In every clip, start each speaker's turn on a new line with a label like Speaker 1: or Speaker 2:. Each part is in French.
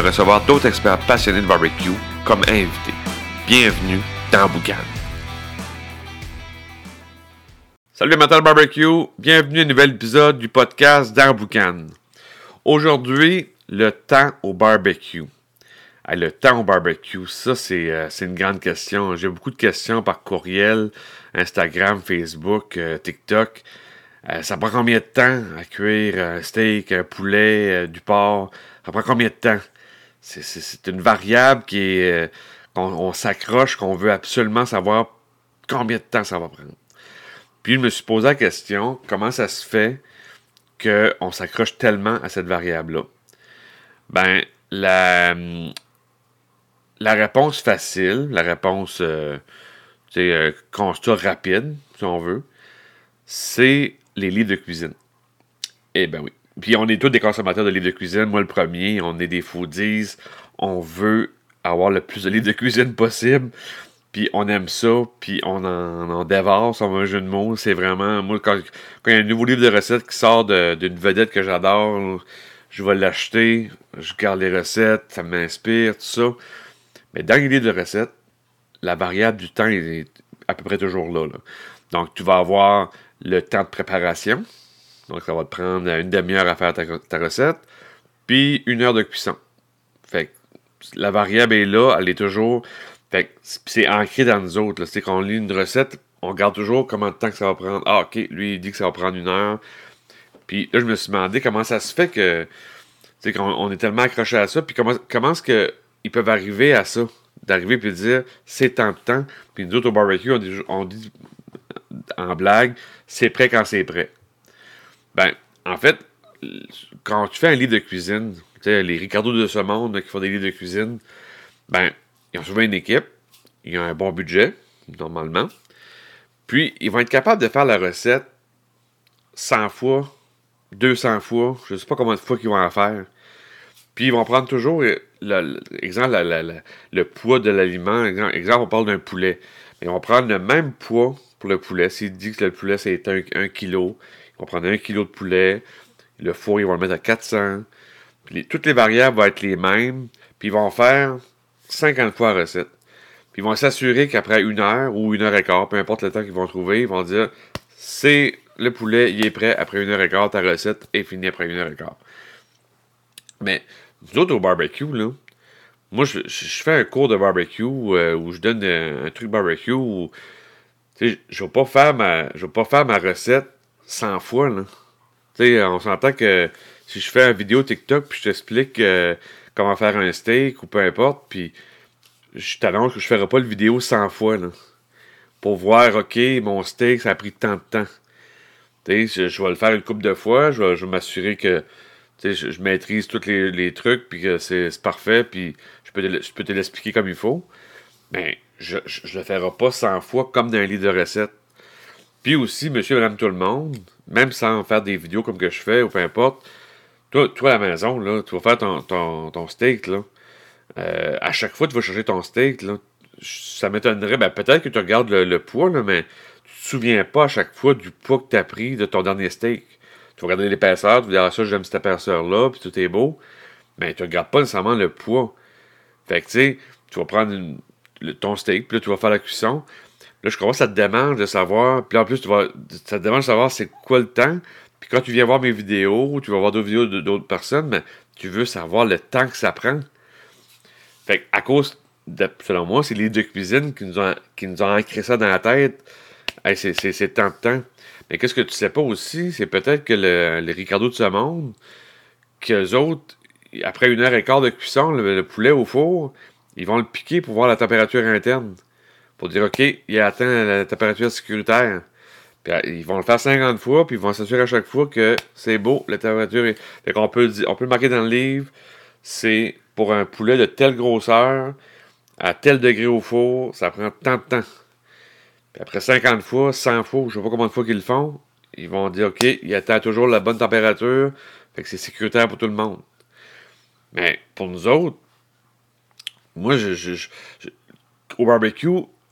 Speaker 1: recevoir d'autres experts passionnés de barbecue comme invités. Bienvenue dans Boucan. Salut de barbecue, bienvenue à un nouvel épisode du podcast dans Boucan. Aujourd'hui, le temps au barbecue. Hey, le temps au barbecue, ça c'est euh, une grande question. J'ai beaucoup de questions par courriel, Instagram, Facebook, euh, TikTok. Euh, ça prend combien de temps à cuire un steak, un poulet, du porc? Ça prend combien de temps? C'est une variable qui est. qu'on on, s'accroche, qu'on veut absolument savoir combien de temps ça va prendre. Puis je me suis posé la question, comment ça se fait qu'on s'accroche tellement à cette variable-là? Ben, la, réponse facile, la réponse euh, euh, constat rapide, si on veut, c'est les livres de cuisine. Eh ben oui. Puis on est tous des consommateurs de livres de cuisine. Moi, le premier, on est des foodies. On veut avoir le plus de livres de cuisine possible. Puis on aime ça. Puis on en, on dévore, un jeu de mots. C'est vraiment. Moi, quand, quand, il y a un nouveau livre de recettes qui sort d'une vedette que j'adore, je vais l'acheter. Je garde les recettes. Ça m'inspire, tout ça. Mais dans les livres de recettes, la variable du temps est à peu près toujours là. Donc, tu vas avoir le temps de préparation. Donc, ça va te prendre une demi-heure à faire ta, recette. Puis, une heure de cuisson. Fait que la variable est là, elle est toujours. Fait que c'est ancré dans nous autres. C'est qu'on lit une recette, on regarde toujours comment de temps que ça va prendre. Ah, ok, lui, il dit que ça va prendre une heure. Puis là, je me suis demandé comment ça se fait que. Tu qu'on on est tellement accroché à ça. Puis comment, comment est-ce que ils peuvent arriver à ça, d'arriver et dire c'est tant de temps, puis nous autres au barbecue, on dit, en blague, c'est prêt quand c'est prêt. Ben, en fait, quand tu fais un livre de cuisine, les Ricardo de ce monde qui font des livres de cuisine, ben, ils ont souvent une équipe, ils ont un bon budget, normalement, puis ils vont être capables de faire la recette 100 fois, 200 fois, je ne sais pas combien de fois qu'ils vont en faire. Puis ils vont prendre toujours, euh, exemple, le poids de l'aliment. Exemple, on parle d'un poulet. Ils vont prendre le même poids pour le poulet. S'ils disent que le poulet, c'est 1 kg, vont prendre 1 kg de poulet. Le four, ils vont le mettre à 400. Puis toutes les variables vont être les mêmes. Puis ils vont faire 50 fois la recette. Puis ils vont s'assurer qu'après une heure ou une heure et quart, peu importe le temps qu'ils vont trouver, ils vont dire c'est le poulet, il est prêt après une heure et quart, ta recette est finie après une heure et quart. Mais nous autres, au barbecue, là, moi, je, fais un cours de barbecue euh, où je donne un, truc barbecue où, je ne vais pas faire ma recette 100 fois, là. sais, on s'entend que si je fais une vidéo TikTok puis je t'explique euh, comment faire un steak ou peu importe, puis je t'annonce que je ne ferai pas le vidéo 100 fois, là. Pour voir, OK, mon steak, ça a pris tant de temps. Je, je, vais le faire une couple de fois, je vais m'assurer que je, je, maîtrise tous les, trucs, puis que c'est parfait, puis je peux te, te l'expliquer comme il faut. Mais je ne le ferai pas 100 fois comme dans un livre de recettes. Puis aussi, monsieur, madame, tout le monde, même sans faire des vidéos comme que je fais, ou peu importe, toi, toi à la maison, là, tu vas faire ton, steak, là. Euh, à chaque fois, tu vas chercher ton steak. Ça m'étonnerait, ben, peut-être que tu regardes le, poids, mais tu te souviens pas à chaque fois du poids que tu as pris de ton dernier steak. Tu vas regarder l'épaisseur, tu vas dire, ah, ça, j'aime cette épaisseur-là, puis tout est beau. Mais tu ne regardes pas nécessairement le poids. Fait que, tu sais, tu vas prendre ton steak, puis là, tu vas faire la cuisson. Là, je commence, ça te demande de savoir, puis en plus, tu vas, ça te demande de savoir c'est quoi le temps. Puis quand tu viens voir mes vidéos, tu vas voir d'autres vidéos d'autres personnes, mais tu veux savoir le temps que ça prend. Fait que, à cause, de, selon moi, c'est les deux cuisines qui nous ont, qui nous ont ancré ça dans la tête. C'est tant de temps. Mais qu'est-ce que tu sais pas aussi, c'est peut-être que le, les Ricardo de ce monde, qu'eux autres, après une heure et quart de cuisson, le, poulet au four, ils vont le piquer pour voir la température interne. Pour dire, OK, il atteint la température sécuritaire. Puis, euh, ils vont le faire 50 fois, puis ils vont s'assurer à chaque fois que c'est beau, la température est. Fait qu'on peut, on peut le marquer dans le livre, c'est pour un poulet de telle grosseur, à tel degré au four, ça prend tant de temps. Puis après 50 fois, 100 fois, je sais pas combien de fois qu'ils le font, ils vont dire OK, il attend toujours la bonne température, fait que c'est sécuritaire pour tout le monde. Mais pour nous autres, moi, je, au barbecue,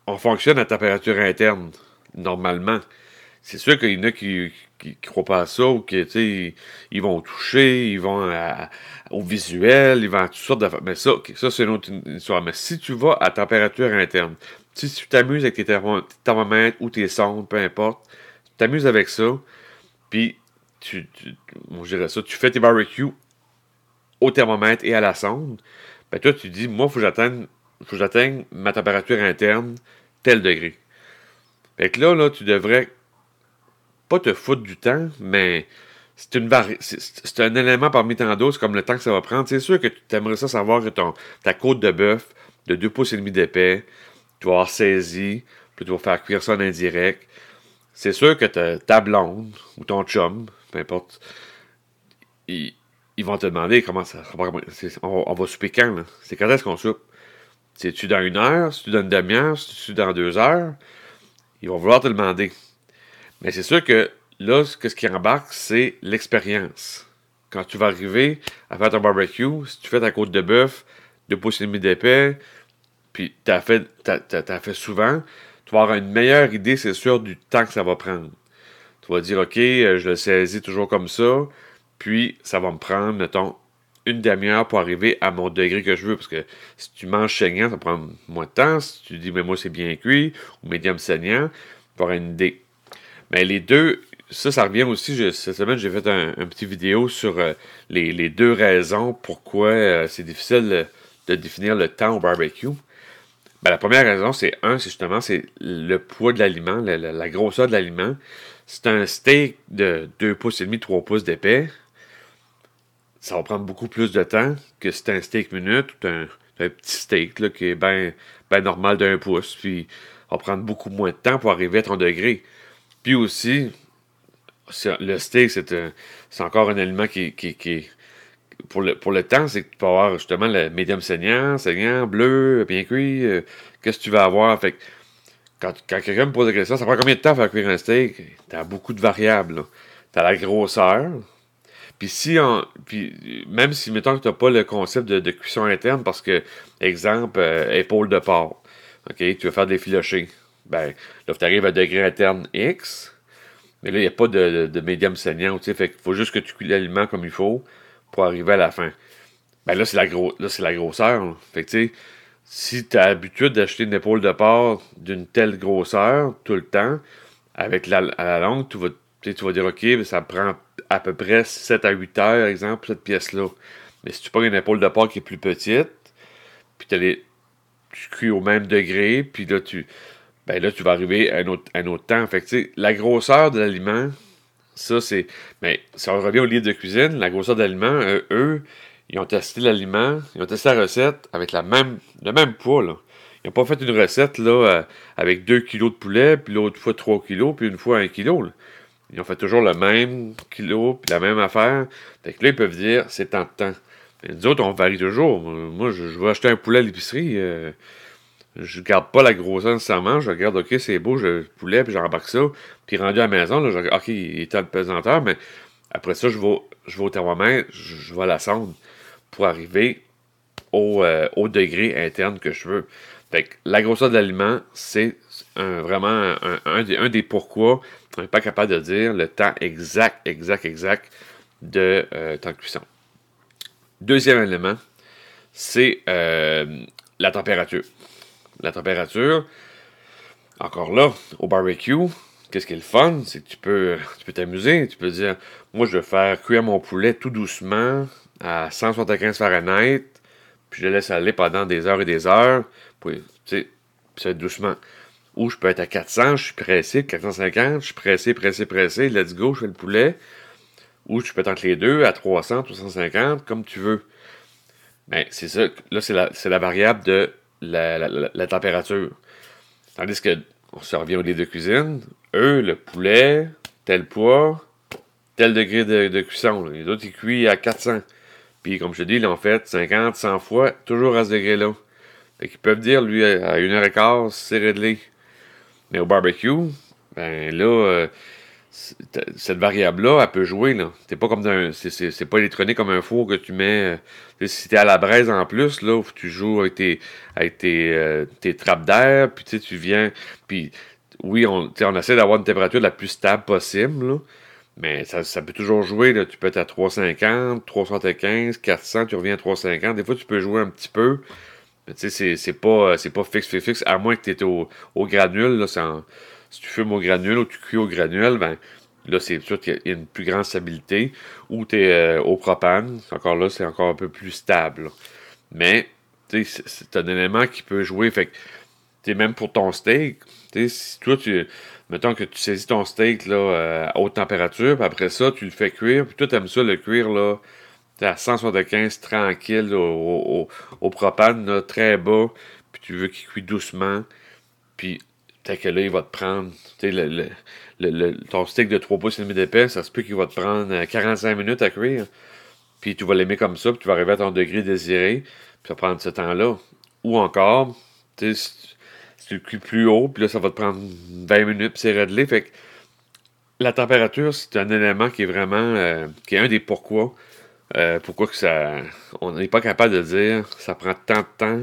Speaker 1: on fonctionne à température interne, normalement. C'est sûr qu'il y en a qui ne croient pas à ça ou qui, ils, ils vont toucher, ils vont au visuel, ils vont à toutes sortes d'affaires. Mais ça, ça c'est une autre histoire. Mais si tu vas à température interne, si tu t'amuses avec tes thermomètres ou tes sondes, peu importe, tu t'amuses avec ça, puis tu, tu, ça, tu fais tes barbecues au thermomètre et à la sonde, ben toi, tu dis, moi, il faut que j'atteigne ma température interne, tel degré. Fait que là, là, tu devrais pas te foutre du temps, mais c'est une c'est un élément parmi tant d'autres, comme le temps que ça va prendre. C'est sûr que tu aimerais ça savoir que ton, ta côte de bœuf de 2 pouces et demi d'épais, tu vas avoir saisi, puis tu vas faire cuire ça en indirect. C'est sûr que ta blonde ou ton chum, peu importe, ils, vont te demander comment ça. On, va souper quand, C'est quand est-ce qu'on soupe? C'est-tu dans une heure? C'est-tu dans une demi-heure? C'est-tu dans deux heures? Ils vont vouloir te demander. Mais c'est sûr que là, ce, qui embarque, c'est l'expérience. Quand tu vas arriver à faire ton barbecue, si tu fais ta côte de bœuf, deux pouces et demi d'épais, puis tu as fait, fait souvent, tu vas avoir une meilleure idée, c'est sûr, du temps que ça va prendre. Tu vas dire, OK, euh, je le saisis toujours comme ça, puis ça va me prendre, mettons, une demi-heure pour arriver à mon degré que je veux. Parce que si tu manges saignant, ça prend moins de temps. Si tu dis, mais moi, c'est bien cuit, ou médium saignant, tu auras une idée. Mais les deux, ça, ça revient aussi. cette semaine, j'ai fait un, petit vidéo sur euh, les, deux raisons pourquoi euh, c'est difficile de définir le temps au barbecue. Ben, la première raison, c'est un, c'est justement c'est le poids de l'aliment, la, grosseur de l'aliment. C'est un steak de 2 pouces et demi, 3 pouces d'épais. Ça va prendre beaucoup plus de temps que si un steak minute ou un, petit steak là, qui est bien ben normal d'un pouce. Puis, ça va prendre beaucoup moins de temps pour arriver à ton degré. Puis aussi, le steak, c'est encore un aliment qui, qui, pour le, pour le temps, c'est que tu peux avoir justement le médium saignant, saignant, bleu, bien cuit. Euh, qu'est-ce que tu vas avoir? Fait quand, quand quelqu'un me pose la question, ça prend combien de temps à faire cuire un steak? Tu as beaucoup de variables. Tu as la grosseur. Puis si puis même si mettons que tu n'as pas le concept de, cuisson interne, parce que, exemple, euh, épaule de porc. OK, tu veux faire des filochés ben, là, tu arrives à degré interne X, mais là, il n'y a pas de, de, médium saignant, tu sais, faut juste que tu cuis l'aliment comme il faut pour arriver à la fin. Ben là, c'est la, gros, la grosseur. Fait que, tu sais, si tu as l'habitude d'acheter une épaule de porc d'une telle grosseur tout le temps, avec la, à la longue, tu vas, tu vas dire, OK, ça prend à peu près 7 à 8 heures, exemple, cette pièce-là. Mais si tu prends une épaule de porc qui est plus petite, puis les, tu cuis au même degré, puis là, tu, ben là, tu vas arriver à un autre, un autre temps. Fait la grosseur de l'aliment, ça, c'est. Mais ça revient au livre de cuisine. La grosseur de l'aliment, euh, eux, ils ont testé l'aliment, ils ont testé la recette avec la même, le même poids. Là. Ils n'ont pas fait une recette là, euh, avec 2 kg de poulet, puis l'autre fois 3 kg, puis une fois 1 kg. Ils ont fait toujours le même kilo, puis la même affaire. Fait que là, ils peuvent dire, c'est tant de temps. Mais nous autres, on varie toujours. Moi, je, vais acheter un poulet à l'épicerie. Euh, je garde pas la grosseur nécessairement, je regarde, ok, c'est beau, je poulet, puis j'embarque ça. Puis rendu à la maison, là, je regarde, ok, il est de pesanteur, mais après ça, je vais, je vais au thermomètre, je, vais à la sonde pour arriver au, euh, au, degré interne que je veux. Fait que la grosseur de l'aliment, c'est vraiment un, des, un des pourquoi on n'est pas capable de dire le temps exact, exact, exact de euh, temps de cuisson. Deuxième élément, c'est euh, la température la température. Encore là, au barbecue, qu'est-ce qui est le fun? C'est que tu peux t'amuser. Tu peux dire, moi, je vais faire cuire mon poulet tout doucement à 175 Fahrenheit, puis je laisse aller pendant des heures et des heures, puis, tu doucement. Ou je peux être à 400, je suis pressé, 450, je suis pressé, pressé, pressé, let's go, je fais le poulet. Ou je peux être entre les deux, à 300, 350, comme tu veux. Mais c'est ça, là, c'est la, la variable de la, température. Tandis que, on se revient au livre de cuisine, eux, le poulet, tel poids, tel degré de, cuisson. Les autres, ils cuisent à 400. Puis comme je te dis, ils l'ont fait 50, 100 fois, toujours à ce degré-là. Fait qu'ils peuvent dire, lui, à une heure et quart, c'est réglé. Mais au barbecue, ben là, euh, cette variable-là, elle peut jouer. Là. C'est pas comme c'est, pas électronique comme un four que tu mets. Euh, si t'es à la braise en plus, là, où tu joues avec tes, tes, euh, tes trappes d'air, puis tu viens. Puis oui, on, on essaie d'avoir une température la plus stable possible, mais ça, ça, peut toujours jouer. Là. Tu peux être à 350, 375, 400, tu reviens à 350. Des fois, tu peux jouer un petit peu. Mais tu sais, c'est pas, pas fixe, fixe, fixe, à moins que tu étais au, au granule. Si tu fumes au granule ou tu cuis au granule, ben là, c'est sûr qu'il y a une plus grande stabilité. Ou tu es euh, au propane, encore là, c'est encore un peu plus stable. Mais, tu sais, c'est un élément qui peut jouer. Fait que, même pour ton steak, tu sais, si toi, tu, mettons que tu saisis ton steak là, euh, à haute température, puis après ça, tu le fais cuire, puis toi, tu aimes ça le cuire là, à 175 tranquille au, propane, très bas, puis tu veux qu'il cuit doucement, puis Peut-être que là, il va te prendre, le, le, ton stick de 3 pouces et demi d'épais, ça se peut qu'il va te prendre 45 euh, minutes à cuire. Puis tu vas l'aimer comme ça, puis tu vas arriver à ton degré désiré, puis ça va prendre ce temps-là. Ou encore, si, si tu le cuis plus haut, puis là, ça va te prendre 20 minutes, puis c'est réglé. Fait que la température, c'est un élément qui est vraiment, euh, qui est un des pourquoi. Euh, pourquoi que ça, on n'est pas capable de dire, ça prend tant de temps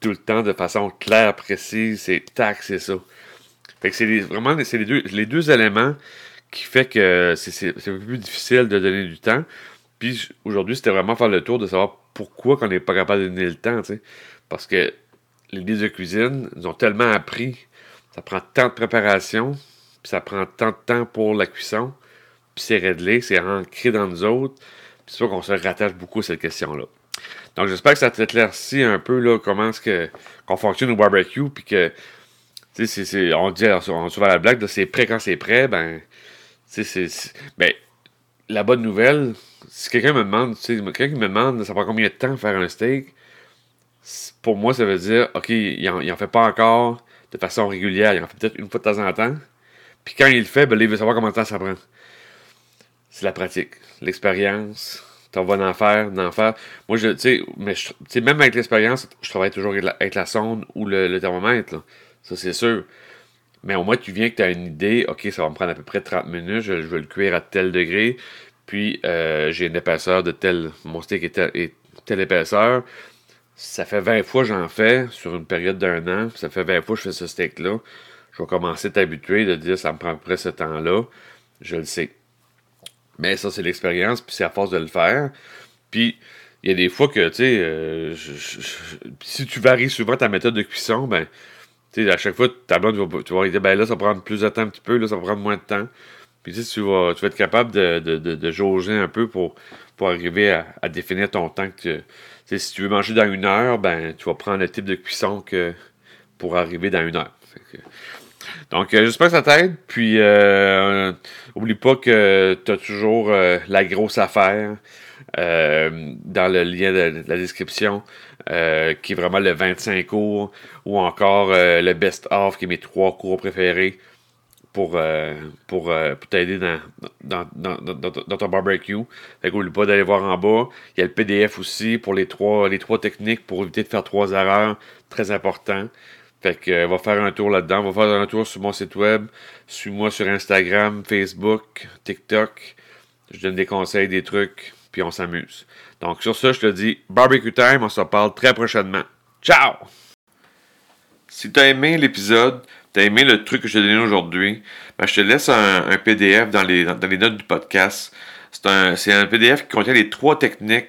Speaker 1: tout le temps de façon claire, précise, c'est tac, c'est ça. Fait que c'est vraiment les deux, éléments qui fait que c'est un peu plus difficile de donner du temps. Puis aujourd'hui, c'était vraiment faire le tour de savoir pourquoi qu'on n'est pas capable de donner le temps. Parce que les livres de cuisine nous ont tellement appris, ça prend tant de préparation, puis ça prend tant de temps pour la cuisson, puis c'est réglé, c'est ancré dans nous autres. C'est sûr qu'on se rattache beaucoup à cette question-là. Donc j'espère que ça t'éclaircit un peu là, comment est-ce qu'on fonctionne au barbecue, puis que tu sais, on dit on souvent la blague, c'est prêt quand c'est prêt, ben tu sais, ben la bonne nouvelle, si quelqu'un me demande, tu sais, quelqu'un me demande ça prend combien de temps faire un steak, pour moi ça veut dire ok, il en, en fait pas encore de façon régulière, il en fait peut-être une fois de temps en temps. Puis quand il le fait, ben, il veut savoir combien de temps ça prend. C'est la pratique, l'expérience, t'en vas en faire, d'en faire. Moi, je, tu sais, mais je, même avec l'expérience, je travaille toujours avec la, sonde ou le, thermomètre, Ça, c'est sûr. Mais au moins, tu viens que tu as une idée, OK, ça va me prendre à peu près 30 minutes, je, veux le cuire à tel degré, puis euh, j'ai une épaisseur de tel, mon steak est, telle épaisseur. Ça fait 20 fois que j'en fais sur une période d'un an, ça fait 20 fois que je fais ce steak-là. Je vais commencer à t'habituer de dire ça me prend à peu près ce temps-là. Je le sais. Mais ça, c'est l'expérience, puis c'est à force de le faire. Puis, il y a des fois que, tu sais, euh, si tu varies souvent ta méthode de cuisson, ben, tu sais, à chaque fois, ta blonde, tu vas, dire, ben là, ça va prendre plus de temps un petit peu, là, ça va prendre moins de temps. Puis, tu tu vas, tu vas être capable de, de, de, jauger un peu pour, pour arriver à, définir ton temps que tu. si tu veux manger dans une heure, ben, tu vas prendre le type de cuisson que pour arriver dans une heure. Donc, euh, j'espère que ça t'aide. Puis, euh, oublie pas que tu as toujours euh, la grosse affaire dans le lien de, la description, qui est vraiment le 25 cours, ou encore le best-of, qui est mes trois cours préférés pour, pour, t'aider dans, ton barbecue. Fait qu'oublie pas d'aller voir en bas. Il y a le PDF aussi pour les trois, les trois techniques pour éviter de faire trois erreurs. Très important. Fait que euh, va faire un tour là-dedans. Va faire un tour sur mon site web. Suis-moi sur Instagram, Facebook, TikTok. Je donne des conseils, des trucs, puis on s'amuse. Donc sur ça, je te dis barbecue time, on se parle très prochainement. Ciao! Si tu as aimé l'épisode, tu as aimé le truc que je t'ai donné aujourd'hui, ben, je te laisse un, PDF dans les, dans les, notes du podcast. C'est un, un PDF qui contient les trois techniques